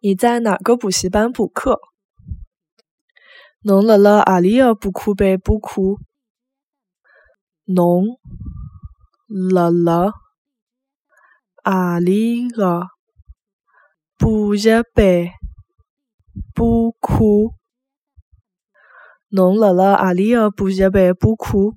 你在哪个补习班补课？侬辣辣何里个补课班补课？侬辣辣何里个补习班补课？侬辣辣何里个补习班补课？